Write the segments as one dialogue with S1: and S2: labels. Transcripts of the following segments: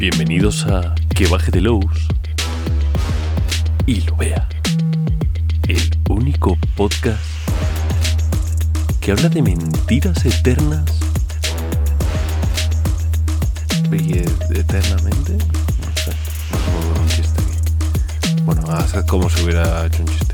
S1: Bienvenidos a Que baje de Lowe's y lo vea. El único podcast que habla de mentiras eternas. Oye, eternamente. No sé. Chiste aquí. Bueno, como si hubiera hecho un chiste.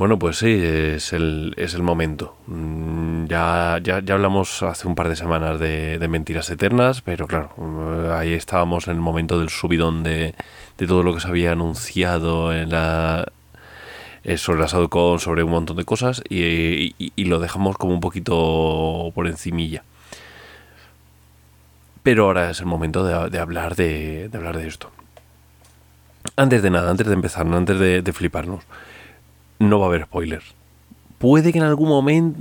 S1: Bueno, pues sí, es el, es el momento. Mm, Ya, ya, ya hablamos hace un par de semanas de, mentiras eternas, pero claro, eh, ahí estábamos en el momento del subidón de, de todo lo que se había anunciado en la, eh, sobre la SADCON, sobre un montón de cosas, y, y- lo dejamos como un poquito por encimilla. Pero ahora es el momento de, hablar de, hablar de esto. Antes de nada, antes de empezar, antes de fliparnos, no va a haber spoilers. Puede que en algún momento...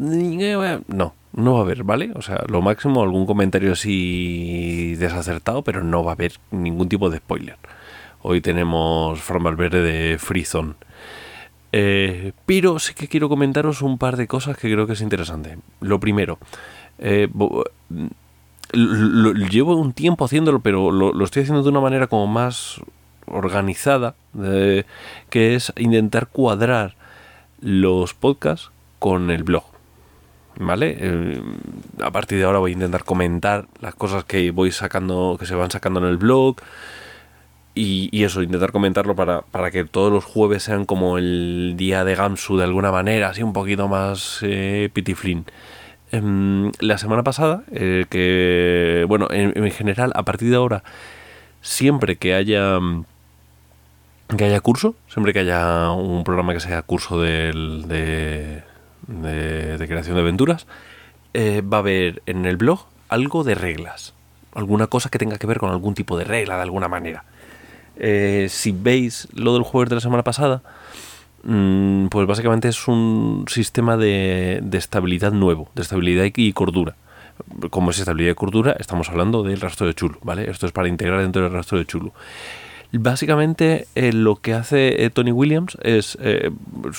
S1: No, no va a haber, ¿vale? O sea, lo máximo algún comentario así desacertado, pero no va a haber ningún tipo de spoiler. Hoy tenemos Fran Valverde de Freezone. Eh, pero sí que quiero comentaros un par de cosas que creo que es interesante. Lo primero, eh, lo- llevo un tiempo haciéndolo, pero lo, estoy haciendo de una manera como más organizada, eh, que es intentar cuadrar los podcasts con el blog. ¿Vale? Eh, a partir de ahora voy a intentar comentar las cosas que voy sacando, que se van sacando en el blog. Y, eso, intentar comentarlo para, para que todos los jueves sean como el día de Gamsu de alguna manera, así un poquito más eh, pitiflín. Em, la semana pasada, eh, que, bueno, en, en general, a partir de ahora, siempre que haya que haya curso, siempre que haya un programa que sea curso del- de, de, de creación de aventuras, eh, va a haber en el blog algo de reglas, alguna cosa que tenga que ver con algún tipo de regla de alguna manera. Eh, si veis lo del jueves de la semana pasada, mm, pues básicamente es un sistema de, de estabilidad nuevo, de estabilidad y cordura. Como es estabilidad y cordura, estamos hablando del rastro de chulo, ¿vale? Esto es para integrar dentro del rastro de chulo. Básicamente eh, lo que hace eh, Tony Williams es, eh,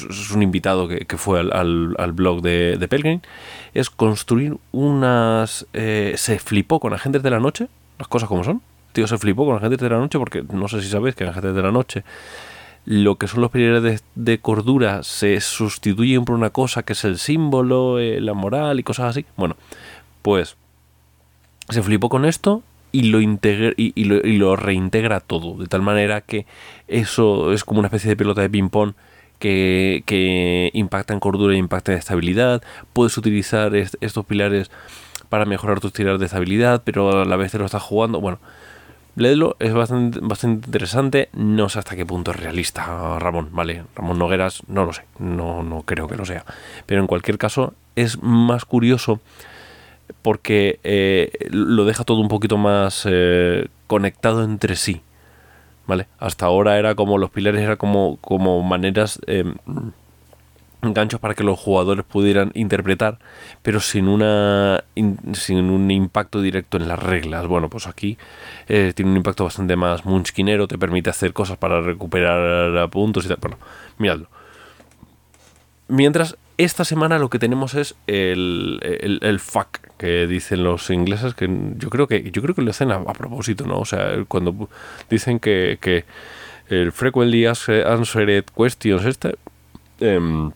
S1: es un invitado que, fue al, blog de, de Pelgrim, es construir unas... se flipó con agentes de la noche, las cosas como son. Tío, se flipó con agentes de la noche porque no sé si sabéis que en agentes de la noche lo que son los pilares de, cordura se sustituyen por una cosa que es el símbolo, la moral y cosas así. Bueno, pues se flipó con esto y lo, integra, y, y lo, y lo reintegra todo, de tal manera que eso es como una especie de pelota de ping-pong que, que impacta en cordura e impacta en estabilidad. Puedes utilizar est- estos pilares para mejorar tus tiradas de estabilidad, pero a la vez te lo estás jugando. Bueno, leedlo, es bastante, bastante interesante. No sé hasta qué punto es realista, Ramón, ¿vale? Ramón Nogueras, no lo sé, no, no creo que lo sea. Pero en cualquier caso, es más curioso porque eh, lo deja todo un poquito más eh, conectado entre sí. ¿Vale? Hasta ahora era como los pilares eran como, como maneras, eh, ganchos para que los jugadores pudieran interpretar, pero sin una in- sin un impacto directo en las reglas. Bueno, pues aquí eh, tiene un impacto bastante más munchkinero, te permite hacer cosas para recuperar puntos y tal. Bueno, miradlo. Mientras, esta semana lo que tenemos es el, el, el fuck que dicen los ingleses, que yo creo que yo creo que lo hacen a, propósito, ¿no? O sea, cuando dicen que, que el frequently answered questions este, em,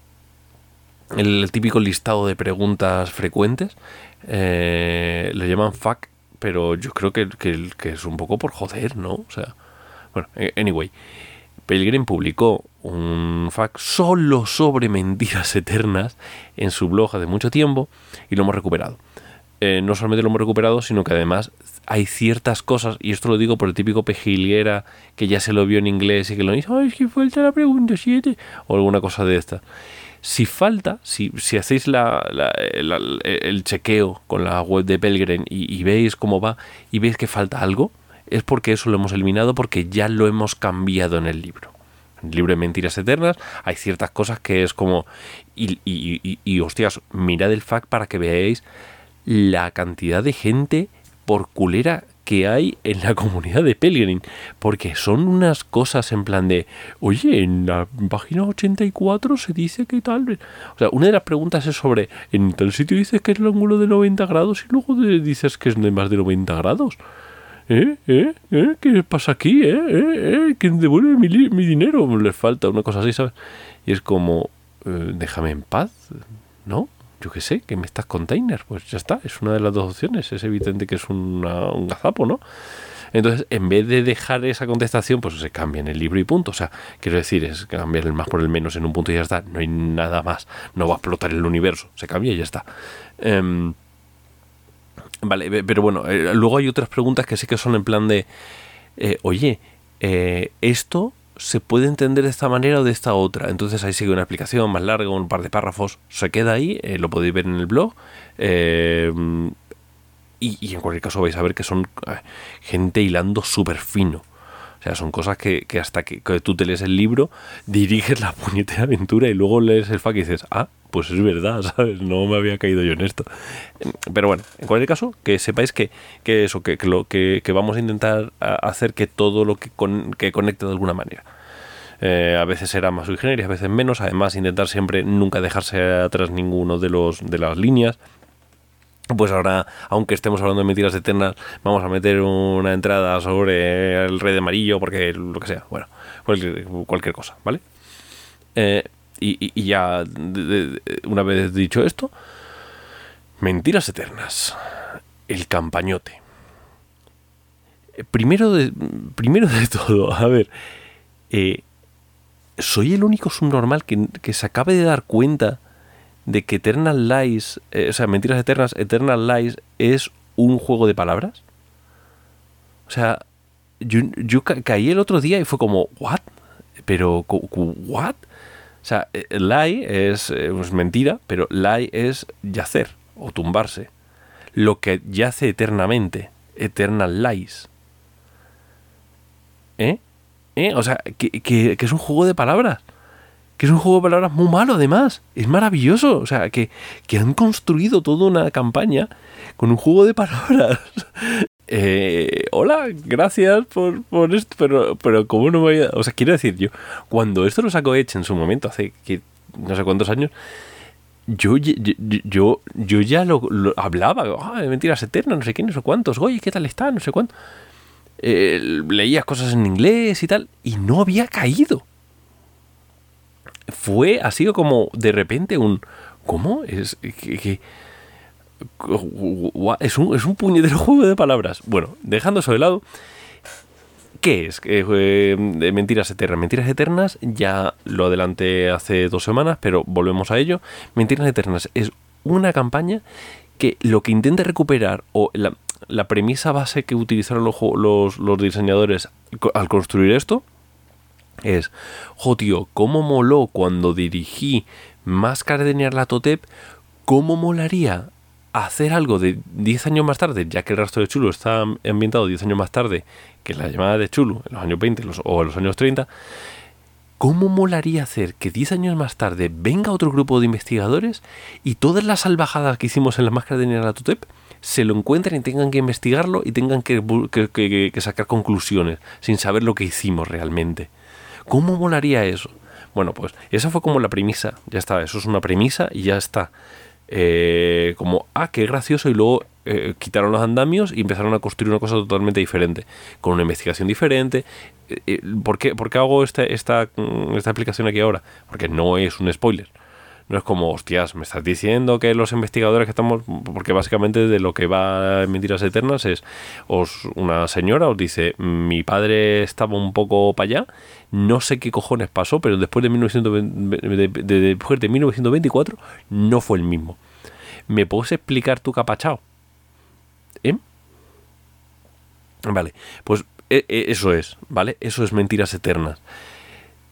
S1: el típico listado de preguntas frecuentes, eh, le llaman fuck, pero yo creo que, que, que es un poco por joder, ¿no? O sea, bueno, eh, anyway. Pelgrim publicó un fact solo sobre mentiras eternas en su blog hace mucho tiempo y lo hemos recuperado. Eh, no solamente lo hemos recuperado, sino que además hay ciertas cosas, y esto lo digo por el típico pejilguera que ya se lo vio en inglés y que lo dice, ay, es que falta la pregunta 7, o alguna cosa de esta. Si falta, si, si hacéis el chequeo con la web de Pelgrim y, y veis cómo va y veis que falta algo, es porque eso lo hemos eliminado porque ya lo hemos cambiado en el libro. En el libro de Mentiras Eternas hay ciertas cosas que es como... Y, y, y, y, hostias, mirad el fact para que veáis la cantidad de gente por culera que hay en la comunidad de Pelgrim, porque son unas cosas en plan de, oye, en la página 84 se dice que tal, o sea, una de las preguntas es sobre, en tal sitio dices que es el ángulo de 90 grados y luego dices que es de más de 90 grados. ¿Eh? ¿Eh? ¿Eh? ¿Qué pasa aquí? ¿Eh? ¿Eh? ¿Eh? ¿Quién devuelve mi, mi dinero? Les falta una cosa así, ¿sabes? Y es como, eh, déjame en paz, ¿no? Yo qué sé, que me estás container, pues ya está, es una de las dos opciones, es evidente que es una, un gazapo, ¿no? Entonces, en vez de dejar esa contestación, pues se cambia en el libro y punto. O sea, quiero decir, es cambiar el más por el menos en un punto y ya está. No hay nada más. No va a explotar el universo. Se cambia y ya está. Em, vale, pero bueno, eh, luego hay otras preguntas que sí que son en plan de, eh, oye, eh, esto se puede entender de esta manera o de esta otra. Entonces ahí sigue una explicación más larga, un par de párrafos. Se queda ahí, lo podéis ver en el blog. Eh, y, en cualquier caso vais a ver que son gente hilando súper fino. O sea, son cosas que, hasta que, tú te lees el libro, diriges la puñetera aventura y luego lees el fac y dices, ah, pues es verdad, ¿sabes? No me había caído yo en esto. Pero bueno, en cualquier caso, que sepáis que, que eso, que, lo, que, vamos a intentar hacer que todo lo que, que conecte de alguna manera. Eh, a veces será más y a veces menos. Además, intentar siempre nunca dejarse atrás ninguno de, los, de las líneas. Pues ahora, aunque estemos hablando de mentiras eternas, vamos a meter una entrada sobre el rey de amarillo, porque lo que sea, bueno, cualquier, cosa, ¿vale? Eh, y, ya, una vez dicho esto, mentiras eternas, el campañote. Primero de, primero de todo, a ver, eh, soy el único subnormal que, que se acabe de dar cuenta de que Eternal Lies, eh, o sea, Mentiras Eternas, Eternal Lies es un juego de palabras. O sea, yo, caí el otro día y fue como, ¿what? Pero, ¿what? O sea, eh, lie es, eh, es mentira, pero lie es yacer o tumbarse. Lo que yace eternamente. Eternal Lies. ¿Eh? ¿Eh? O sea, que, que, que es un juego de palabras que es un juego de palabras muy malo además. Es maravilloso. O sea, que, han construido toda una campaña con un juego de palabras. Eh, hola, gracias por, esto, pero, pero ¿cómo no me voy a...? O sea, quiero decir, yo, cuando esto lo sacó Edge en su momento, hace que, no sé cuántos años, yo, yo, yo, ya lo, hablaba, ah, mentiras eternas, no sé quién, no sé cuántos, oye, ¿qué tal está? No sé cuánto. Eh, leías cosas en inglés y tal, y no había caído fue, ha sido como de repente un... ¿Cómo? Es que... es, un, es un puñetero juego de palabras. Bueno, dejando eso de lado, ¿qué es? Eh, Mentiras Eternas. Mentiras Eternas ya lo adelanté hace dos semanas, pero volvemos a ello. Mentiras Eternas es una campaña que lo que intenta recuperar, o la, la premisa base que utilizaron los, los, diseñadores al construir esto, es, jo tío, cómo moló cuando dirigí Máscara de Nyarlathotep, cómo molaría hacer algo de 10 años más tarde, ya que el rastro de Chulu está ambientado 10 años más tarde que la llamada de Chulu, en los años 20 o en los años 30, ¿cómo molaría hacer que 10 años más tarde venga otro grupo de investigadores y todas las salvajadas que hicimos en la máscara de Nyarlathotep se lo encuentren y tengan que investigarlo y tengan que, que sacar conclusiones sin saber lo que hicimos realmente? ¿Cómo molaría eso? Bueno, pues esa fue como la premisa, ya está, eso es una premisa y ya está. Eh, como, ah, qué gracioso, y luego eh, quitaron los andamios y empezaron a construir una cosa totalmente diferente, con una investigación diferente. Eh, ¿por, qué, ¿por, qué, hago esta, esta, mm, esta explicación aquí ahora? Porque no es un spoiler. No es como, hostias, me estás diciendo que los investigadores que estamos. Porque básicamente de lo que va en Mentiras Eternas es. Os, una señora os dice: Mi padre estaba un poco para allá, no sé qué cojones pasó, pero después de, 1920, después de 1924 no fue el mismo. ¿Me puedes explicar tu capachao? ¿Eh? Vale, pues e, e, eso es, ¿vale? Eso es Mentiras Eternas.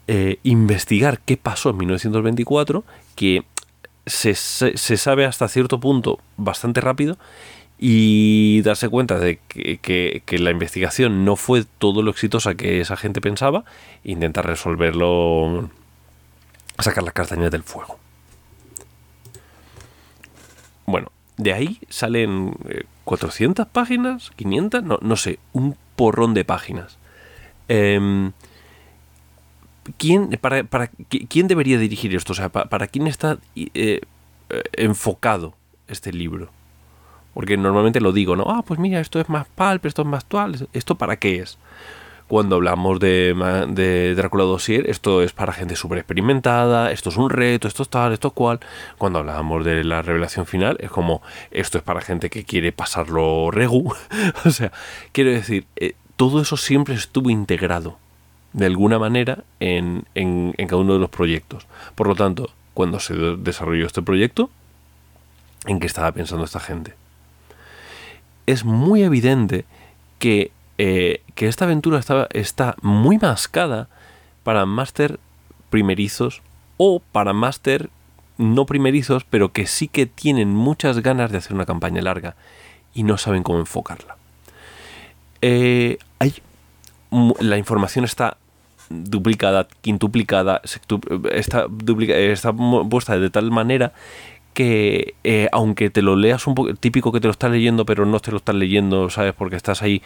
S1: Eh, investigar qué pasó en 1924, que se, sabe hasta cierto punto bastante rápido, y darse cuenta de que, la investigación no fue todo lo exitosa que esa gente pensaba, e intentar resolverlo, sacar las castañas del fuego. Bueno, de ahí salen 400 páginas, 500, no, no sé, un porrón de páginas. Em, ¿quién, para, para, ¿Quién debería dirigir esto? O sea, ¿para, quién está eh, eh, enfocado este libro? Porque normalmente lo digo, ¿no? Ah, pues mira, esto es más palp, esto es más actual. ¿Esto para qué es? Cuando hablamos de, de Drácula Dossier, esto es para gente súper experimentada, esto es un reto, esto es tal, esto es cual. Cuando hablamos de la revelación final, es como, esto es para gente que quiere pasarlo regu. o sea, quiero decir, eh, todo eso siempre estuvo integrado de alguna manera en, en, cada uno de los proyectos. Por lo tanto, cuando se desarrolló este proyecto, ¿en qué estaba pensando esta gente? Es muy evidente que, eh, que esta aventura está, está muy mascada para máster primerizos o para máster no primerizos, pero que sí que tienen muchas ganas de hacer una campaña larga y no saben cómo enfocarla. Eh, hay, la información está duplicada, quintuplicada, está, está puesta de tal manera que eh, aunque te lo leas un poco, típico que te lo estás leyendo, pero no te lo estás leyendo, ¿sabes? Porque estás ahí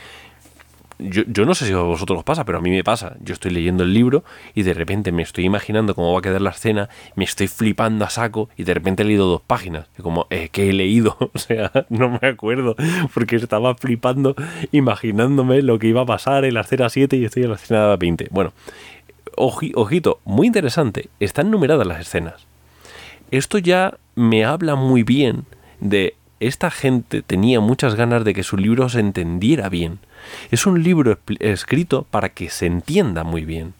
S1: yo, yo, no sé si a vosotros os pasa, pero a mí me pasa. Yo estoy leyendo el libro y de repente me estoy imaginando cómo va a quedar la escena, me estoy flipando a saco y de repente he leído dos páginas. Y como, eh, ¿qué he leído? O sea, no me acuerdo porque estaba flipando, imaginándome lo que iba a pasar en la escena 7 y estoy en la escena 20. Bueno, ojito, muy interesante. Están numeradas las escenas. Esto ya me habla muy bien de esta gente tenía muchas ganas de que su libro se entendiera bien. Es un libro escrito para que se entienda muy bien.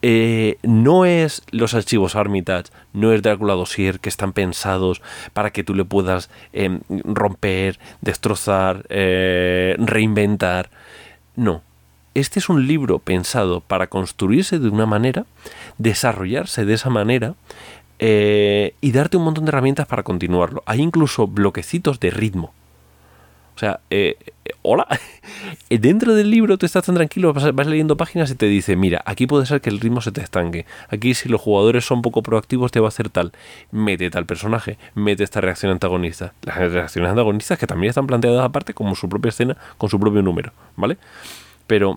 S1: Eh, no es los archivos Armitage, no es Drácula Dossier que están pensados para que tú le puedas em, romper, destrozar, eh, reinventar. No. Este es un libro pensado para construirse de una manera, desarrollarse de esa manera eh, y darte un montón de herramientas para continuarlo. Hay incluso bloquecitos de ritmo. O sea, eh, eh, hola. Dentro del libro tú estás tan tranquilo, vas, leyendo páginas y te dice, mira, aquí puede ser que el ritmo se te estanque. Aquí si los jugadores son poco proactivos te va a hacer tal. Mete tal personaje, mete esta reacción antagonista. Las reacciones antagonistas que también están planteadas aparte como su propia escena, con su propio número, ¿vale? Pero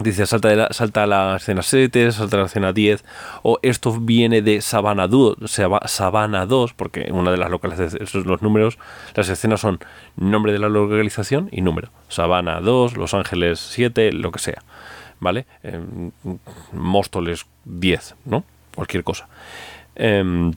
S1: Dice, salta, la, salta a la escena 7, salta a la escena 10, o esto viene de Sabana 2, Sabana 2, porque una de las localizaciones, los números, las escenas son nombre de la localización y número. Sabana 2, Los Ángeles 7, lo que sea, ¿vale? Eh, Móstoles 10, ¿no? Cualquier cosa. Em,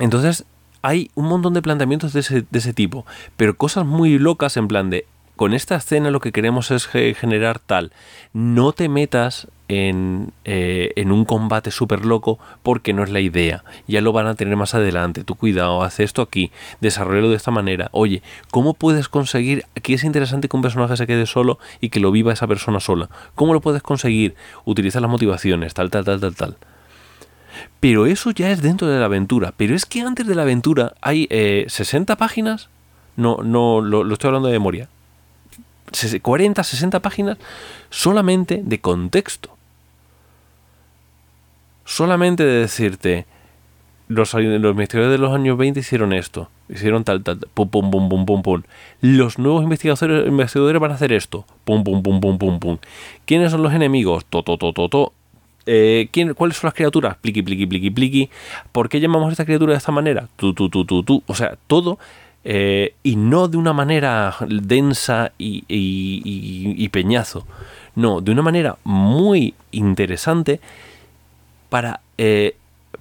S1: entonces, hay un montón de planteamientos de ese tipo, pero cosas muy locas en plan de con esta escena lo que queremos es generar tal. No te metas en, eh, en un combate súper loco porque no es la idea. Ya lo van a tener más adelante. Tu cuidado, haz esto aquí, desarrollalo de esta manera. Oye, ¿cómo puedes conseguir? Aquí es interesante que un personaje se quede solo y que lo viva esa persona sola. ¿Cómo lo puedes conseguir? Utiliza las motivaciones, tal, tal, tal, tal, tal. Pero eso ya es dentro de la aventura. Pero es que antes de la aventura hay 60 eh, páginas. No, no, lo estoy hablando de memoria 40, 60 páginas solamente de contexto. Solamente de decirte, los, los investigadores de los años 20 hicieron esto, hicieron tal, tal, pum, pum, pum, pum, pum, pum. Los nuevos investigadores, investigadores van a hacer esto, pum, pum, pum, pum, pum, pum. ¿Quiénes son los enemigos? To, to, to. Eh, ¿quién, ¿Cuáles son las criaturas? Pliqui, pliqui, pliqui, pliqui. ¿Por qué llamamos a esta criatura de esta manera? Tu, tu, tu, tu, tu. O sea, todo eh, y no de una manera densa y, peñazo, no, de una manera muy interesante para, eh,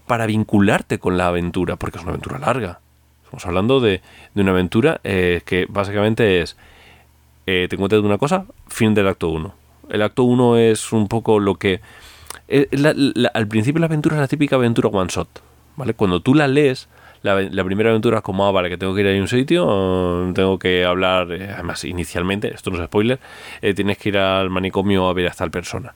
S1: para vincularte con la aventura, porque es una aventura larga. Estamos hablando de, una aventura eh, que básicamente es, te encuentras de una cosa, fin del acto 1. El acto 1 es un poco lo que... al principio la aventura es la típica aventura one shot, ¿vale? Cuando tú la lees, la, primera aventura es como, ah, vale, que tengo que ir a un sitio, tengo que hablar, eh, además inicialmente, esto no es spoiler, eh, tienes que ir al manicomio a ver a tal persona.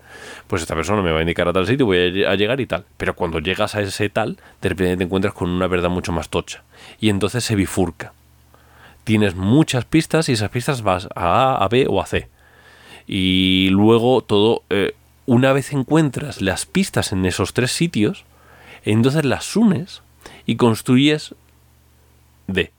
S1: Pues esta persona me va a indicar a tal sitio, voy a, llegar y tal. Pero cuando llegas a ese tal, de repente te encuentras con una verdad mucho más tocha. Y entonces se bifurca. Tienes muchas pistas y esas pistas vas a A, a B o a C. Y luego todo, eh, una vez encuentras las pistas en esos tres sitios, entonces las unes y construyes de.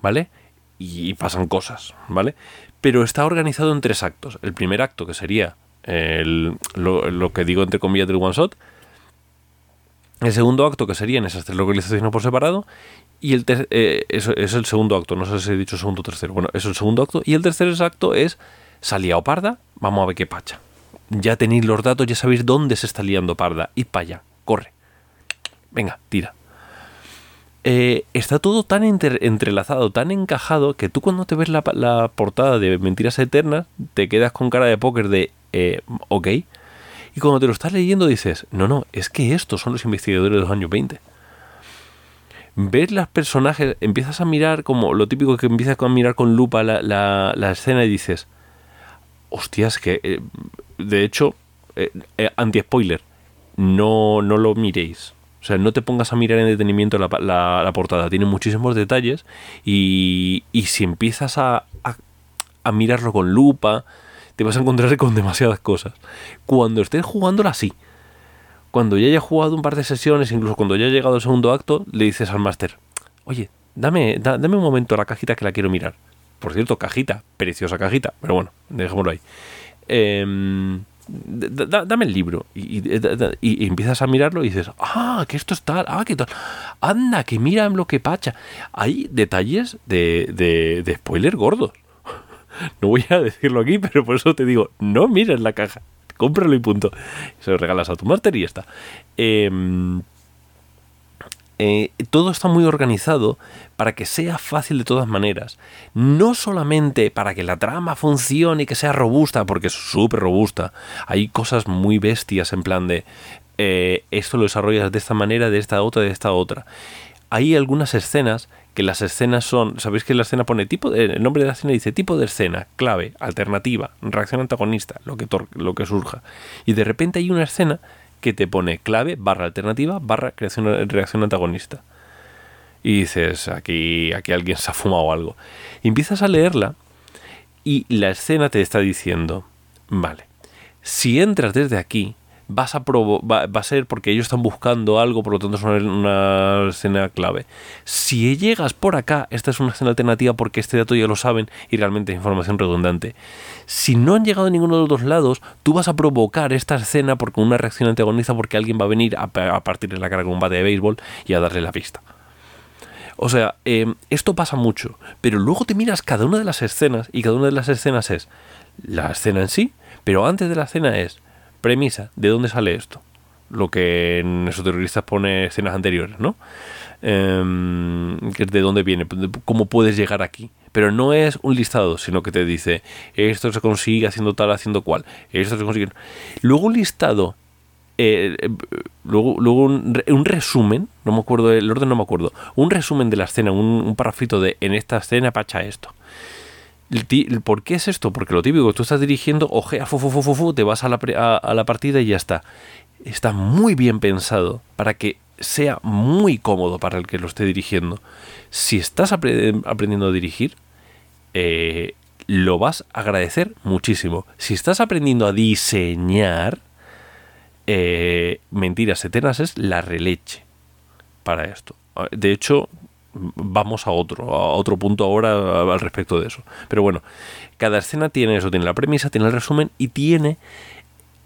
S1: ¿Vale? Y pasan cosas, ¿vale? Pero está organizado en tres actos. El primer acto, que sería lo, que digo entre comillas del one shot. El segundo acto, que serían esas tres localizaciones por separado. Y el eh, eso es el segundo acto, no sé si he dicho segundo o tercero. Bueno, es el segundo acto. Y el tercer acto es salía o parda, vamos a ver qué pacha. Ya tenéis los datos, ya sabéis dónde se está liando parda. Y para allá, corre. Venga, tira. Eh, está todo tan entrelazado, tan encajado, que tú cuando te ves la, portada de Mentiras Eternas, te quedas con cara de póker de, eh, ok. Y cuando te lo estás leyendo dices, no, no, es que estos son los investigadores de los años 20. Ves los personajes, empiezas a mirar como lo típico que empiezas a mirar con lupa la, escena y dices, hostias, que eh, de hecho, anti-spoiler, no, no lo miréis. O sea, no te pongas a mirar en detenimiento la, la, portada. Tiene muchísimos detalles y, y si empiezas a, a, a mirarlo con lupa, te vas a encontrar con demasiadas cosas. Cuando estés jugándola así, cuando ya hayas jugado un par de sesiones, incluso cuando ya haya llegado el segundo acto, le dices al máster, oye, dame, dame un momento la cajita que la quiero mirar. Por cierto, cajita, preciosa cajita, pero bueno, dejémoslo ahí. Dame el libro y, empiezas a mirarlo y dices, ah, que esto es tal, ah, que tal, anda, que mira lo que pacha. Hay detalles de, de, de spoiler gordos. No voy a decirlo aquí, pero por eso te digo, no mires la caja, cómpralo y punto. Se lo regalas a tu máster y ya está. Em, eh, todo está muy organizado para que sea fácil de todas maneras. No solamente para que la trama funcione y que sea robusta, porque es súper robusta. Hay cosas muy bestias en plan de eh, esto lo desarrollas de esta manera, de esta otra, de esta otra. Hay algunas escenas que las escenas son, sabéis que la escena pone tipo, de, el nombre de la escena dice tipo de escena, clave, alternativa, reacción antagonista, lo que, lo que surja. Y de repente hay una escena que te pone clave, barra alternativa, barra reacción, reacción antagonista. Y dices, aquí, aquí alguien se ha fumado algo. Y empiezas a leerla y la escena te está diciendo, vale, si entras desde aquí, vas a va, va, a ser porque ellos están buscando algo, por lo tanto es una, escena clave. Si llegas por acá, esta es una escena alternativa porque este dato ya lo saben y realmente es información redundante. Si no han llegado a ninguno de los dos lados, tú vas a provocar esta escena porque una reacción antagonista porque alguien va a venir a, a partir de la cara con un bate de béisbol y a darle la pista. O sea, em, esto pasa mucho, pero luego te miras cada una de las escenas y cada una de las escenas es la escena en sí, pero antes de la escena es premisa, ¿de dónde sale esto? Lo que en esos terroristas pone escenas anteriores, ¿no? Es de dónde viene, cómo puedes llegar aquí. Pero no es un listado, sino que te dice, esto se consigue haciendo tal, haciendo cual. Esto se consigue. Luego un listado, eh, eh, luego, luego un, resumen, no me acuerdo, el orden no me acuerdo, un resumen de la escena, un, un parrafito de, en esta escena pacha esto. ¿Por qué es esto? Porque lo típico, tú estás dirigiendo, ojea, fu, fu, fu, te vas a la, a, la partida y ya está. Está muy bien pensado para que sea muy cómodo para el que lo esté dirigiendo. Si estás aprendiendo a dirigir, eh, lo vas a agradecer muchísimo. Si estás aprendiendo a diseñar, eh, mentiras eternas es la releche para esto. De hecho, vamos a otro, a otro punto ahora al respecto de eso. Pero bueno, cada escena tiene eso, tiene la premisa, tiene el resumen y tiene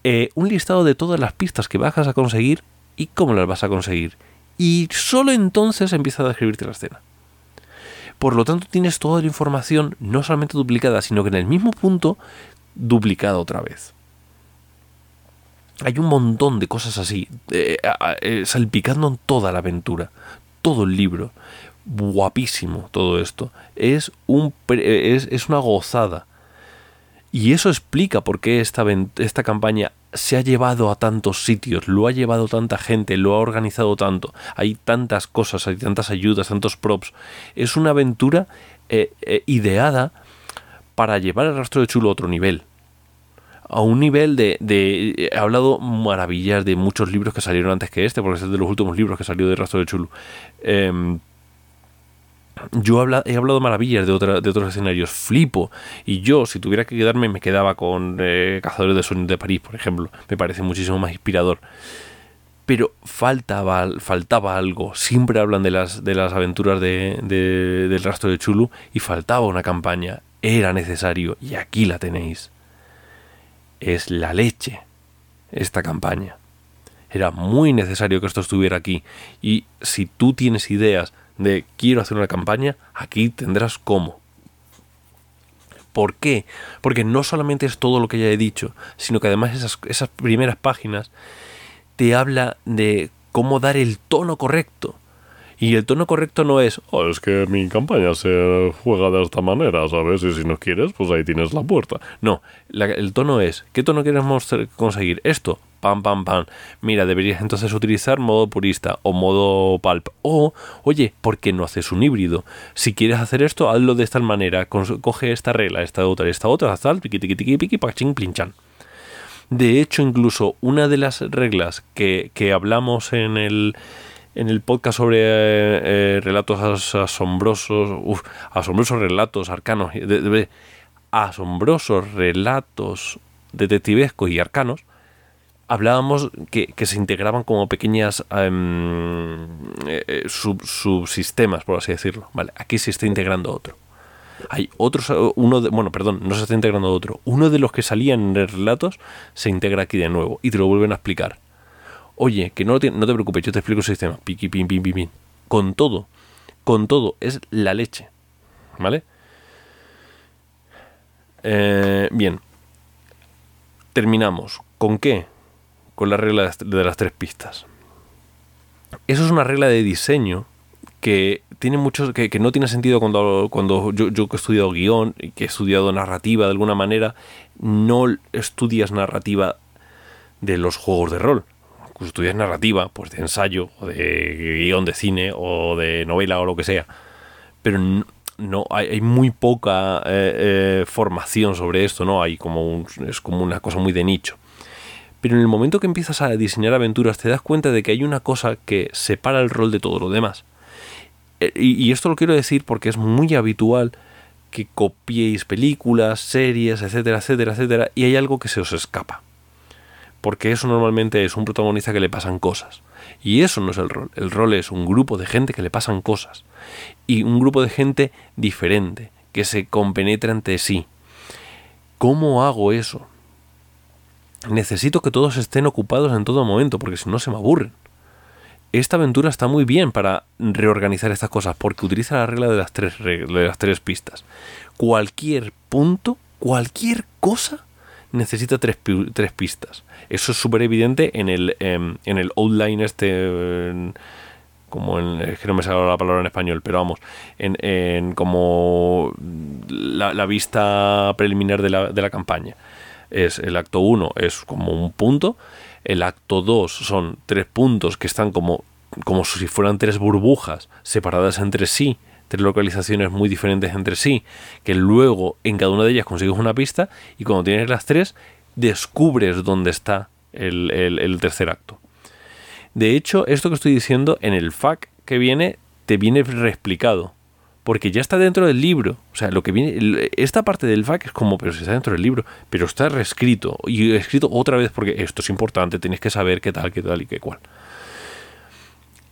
S1: eh, un listado de todas las pistas que vas a conseguir y cómo las vas a conseguir. Y solo entonces empieza a describirte la escena. Por lo tanto, tienes toda la información no solamente duplicada, sino que en el mismo punto duplicada otra vez. Hay un montón de cosas así, eh, eh, salpicando en toda la aventura, todo el libro guapísimo todo esto. Es, un, es, es una gozada. Y eso explica por qué esta, esta campaña se ha llevado a tantos sitios, lo ha llevado tanta gente, lo ha organizado tanto. Hay tantas cosas, hay tantas ayudas, tantos props. Es una aventura eh, eh, ideada para llevar el rastro de chulo a otro nivel. A un nivel de, He hablado maravillas de muchos libros que salieron antes que este, porque es de los últimos libros que salió de rastro de chulo. Eh, yo he hablado maravillas de, de otros escenarios, flipo. Y yo, si tuviera que quedarme, me quedaba con eh, Cazadores de Sueños de París, por ejemplo. Me parece muchísimo más inspirador. pero faltaba, faltaba algo. Siempre hablan de las, de las aventuras de, del rastro de Chulu y faltaba una campaña. Era necesario y aquí la tenéis. Es la leche esta campaña. Era muy necesario que esto estuviera aquí. Y si tú tienes ideas de quiero hacer una campaña, aquí tendrás cómo. ¿Por qué? Porque no solamente es todo lo que ya he dicho, sino que además esas, esas primeras páginas te habla de cómo dar el tono correcto. Y el tono correcto no es, oh, es que mi campaña se juega de esta manera, ¿sabes? Y si no quieres, pues ahí tienes la puerta. No, el tono es, ¿qué tono queremos conseguir? Esto, pam, pam, pam. Mira, deberías entonces utilizar modo purista o modo pulp. O, oye, ¿por qué no haces un híbrido? Si quieres hacer esto, hazlo de esta manera. Coge esta regla, esta otra, esta otra, tal, piqui, tiqui, tiqui, piqui, pachín, plinchan. De hecho, incluso una de las reglas que, que hablamos en el en el podcast sobre eh, eh, relatos asombrosos, asombrosos relatos arcanos, asombrosos relatos detectivescos y arcanos, hablábamos que, se integraban como pequeñas em, eh, subsistemas, por así decirlo. Vale, aquí se está integrando otro. Hay otros, uno de, bueno, perdón, no se está integrando otro. Uno de los que salían en relatos se integra aquí de nuevo y te lo vuelven a explicar. Oye, que no, te, no te preocupes, yo te explico el sistema. Piqui, pin, pin, pin, pin. Con todo, con todo, es la leche. ¿Vale? Eh, bien. Terminamos. ¿Con qué? Con la regla de las tres pistas. Eso es una regla de diseño que tiene muchos que, no tiene sentido cuando, cuando yo, que he estudiado guion y que he estudiado narrativa de alguna manera, no estudias narrativa de los juegos de rol pues estudias narrativa, pues de ensayo, o de guion de cine, o de novela, o lo que sea. Pero no, hay, muy poca eh, eh, formación sobre esto, ¿no? Hay como es como una cosa muy de nicho. Pero en el momento que empiezas a diseñar aventuras te das cuenta de que hay una cosa que separa el rol de todo lo demás. Eh, y, y esto lo quiero decir porque es muy habitual que copiéis películas, series, etcétera, etcétera, etcétera, y hay algo que se os escapa porque eso normalmente es un protagonista que le pasan cosas. Y eso no es el rol. El rol es un grupo de gente que le pasan cosas. Y un grupo de gente diferente, que se compenetra entre sí. ¿Cómo hago eso? Necesito que todos estén ocupados en todo momento, porque si no se me aburren. Esta aventura está muy bien para reorganizar estas cosas, porque utiliza la regla de las tres, de las tres pistas. Cualquier punto, cualquier cosa necesita tres, tres pistas. Eso es súper evidente en el, em, en el outline este... como en, es que no me sale la palabra en español, pero vamos, en, en como la, vista preliminar de la, de la campaña. Es el acto 1 es como un punto, el acto 2 son tres puntos que están como, como si fueran tres burbujas separadas entre sí, tres localizaciones muy diferentes entre sí, que luego en cada una de ellas consigues una pista y cuando tienes las tres descubres dónde está el, tercer acto. De hecho, esto que estoy diciendo en el FAQ que viene, te viene reexplicado. Porque ya está dentro del libro. O sea, lo que viene. Esta parte del FAQ es como, pero si está dentro del libro. Pero está reescrito. Y escrito otra vez porque esto es importante. Tienes que saber qué tal, qué tal y qué cual.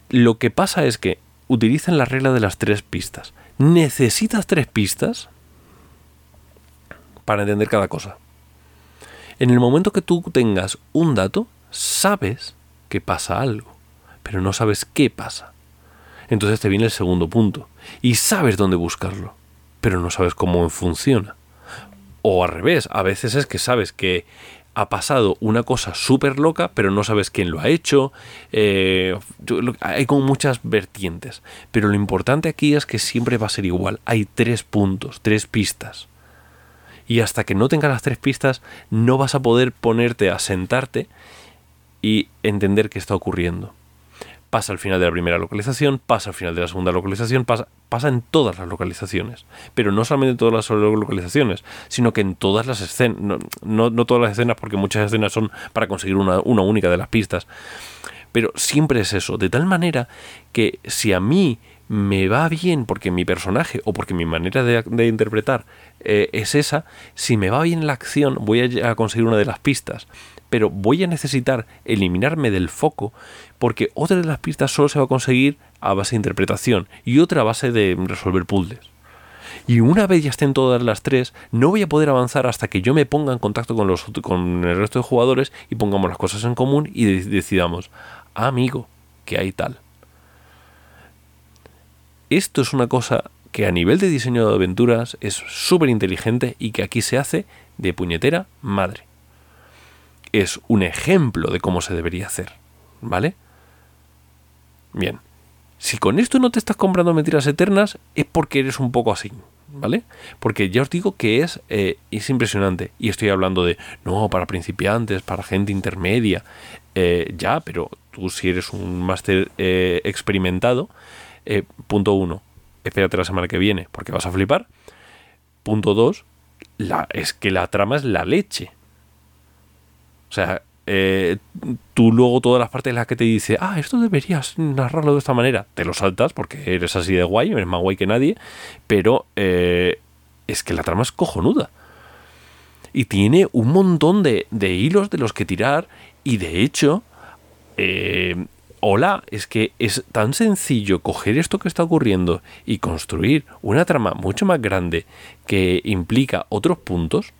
S1: Lo que pasa es que utilizan la regla de las tres pistas. Necesitas tres pistas para entender cada cosa. En el momento que tú tengas un dato, sabes que pasa algo, pero no sabes qué pasa. Entonces te viene el segundo punto. Y sabes dónde buscarlo, pero no sabes cómo funciona. O al revés, a veces es que sabes que ha pasado una cosa súper loca, pero no sabes quién lo ha hecho. Eh, hay como muchas vertientes. Pero lo importante aquí es que siempre va a ser igual. Hay tres puntos, tres pistas. Y hasta que no tengas las tres pistas, no vas a poder ponerte a sentarte y entender qué está ocurriendo pasa al final de la primera localización, pasa al final de la segunda localización, pasa, pasa en todas las localizaciones. Pero no solamente en todas las localizaciones, sino que en todas las escenas, no, no, todas las escenas, porque muchas escenas son para conseguir una, una única de las pistas. Pero siempre es eso, de tal manera que si a mí me va bien porque mi personaje o porque mi manera de, interpretar eh, es esa, si me va bien la acción voy a, conseguir una de las pistas, pero voy a necesitar eliminarme del foco porque otra de las pistas solo se va a conseguir a base de interpretación y otra a base de resolver puzzles. Y una vez ya estén todas las tres, no voy a poder avanzar hasta que yo me ponga en contacto con, los, con el resto de jugadores y pongamos las cosas en común y decidamos, amigo, que hay tal. Esto es una cosa que a nivel de diseño de aventuras es súper inteligente y que aquí se hace de puñetera madre. Es un ejemplo de cómo se debería hacer, ¿vale? Bien. Si con esto no te estás comprando mentiras eternas, es porque eres un poco así, ¿vale? Porque ya os digo que es, eh, es impresionante. Y estoy hablando de, no, para principiantes, para gente intermedia. Eh, ya, pero tú si eres un máster eh, experimentado, eh, punto uno, espérate la semana que viene porque vas a flipar. Punto dos, es que la trama es la leche. O sea, eh, tú luego todas las partes en las que te dice, ah, esto deberías narrarlo de esta manera, te lo saltas porque eres así de guay, eres más guay que nadie, pero eh, es que la trama es cojonuda. Y tiene un montón de, de hilos de los que tirar y de hecho hola, es que es tan sencillo coger esto que está ocurriendo y construir una trama mucho más grande que implica otros puntos.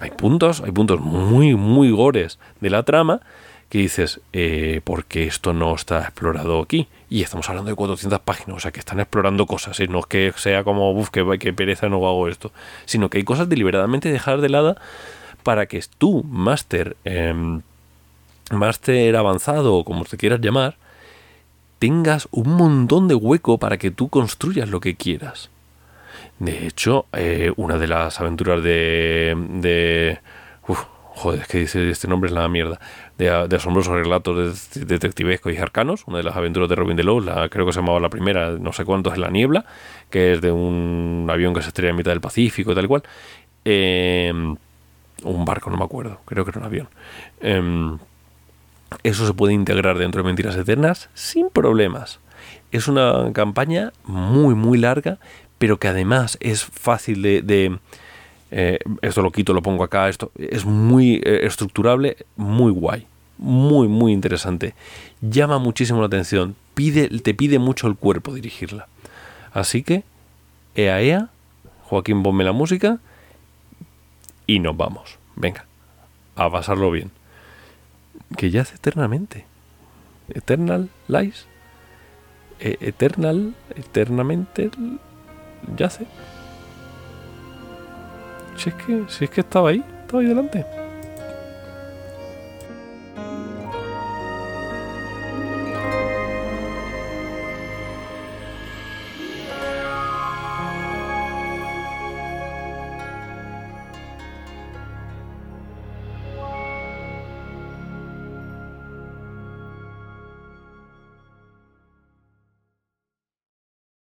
S1: Hay puntos, hay puntos muy, muy gores de la trama que dices, eh, ¿por qué esto no está explorado aquí? Y estamos hablando de 400 páginas, o sea, que están explorando cosas, ¿eh? no es que sea como, uff, que, pereza, no hago esto, sino que hay cosas deliberadamente dejar de lado para que tú, máster, em, máster avanzado o como te quieras llamar, tengas un montón de hueco para que tú construyas lo que quieras. De hecho, eh, una de las aventuras de... de joder, es que dice este nombre es la mierda. De, asombrosos relatos de, detectivescos y arcanos. Una de las aventuras de Robin Delos, la, creo que se llamaba la primera, no sé cuántos en la niebla, que es de un avión que se estrella en mitad del Pacífico y tal cual. Eh, un barco, no me acuerdo, creo que era un avión. Em, eso se puede integrar dentro de Mentiras Eternas sin problemas. Es una campaña muy, muy larga, pero que además es fácil de... Eh, esto lo quito, lo pongo acá, esto es muy eh, estructurable, muy guay, muy, muy interesante. Llama muchísimo la atención, pide, te pide mucho el cuerpo dirigirla. Así que, ea, ea, Joaquín, ponme la música y nos vamos. Venga, a pasarlo bien que yace eternamente. Eternal Lies. E eternal, eternamente yace. Si es que, si es que estaba ahí, estaba ahí delante.